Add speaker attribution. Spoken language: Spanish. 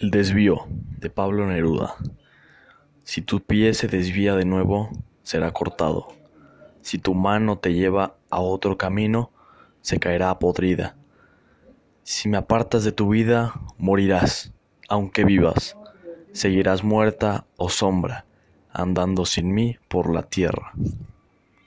Speaker 1: El desvío de Pablo Neruda. Si tu pie se desvía de nuevo, será cortado. Si tu mano te lleva a otro camino, se caerá podrida. Si me apartas de tu vida, morirás, aunque vivas. Seguirás muerta o sombra, andando sin mí por la tierra.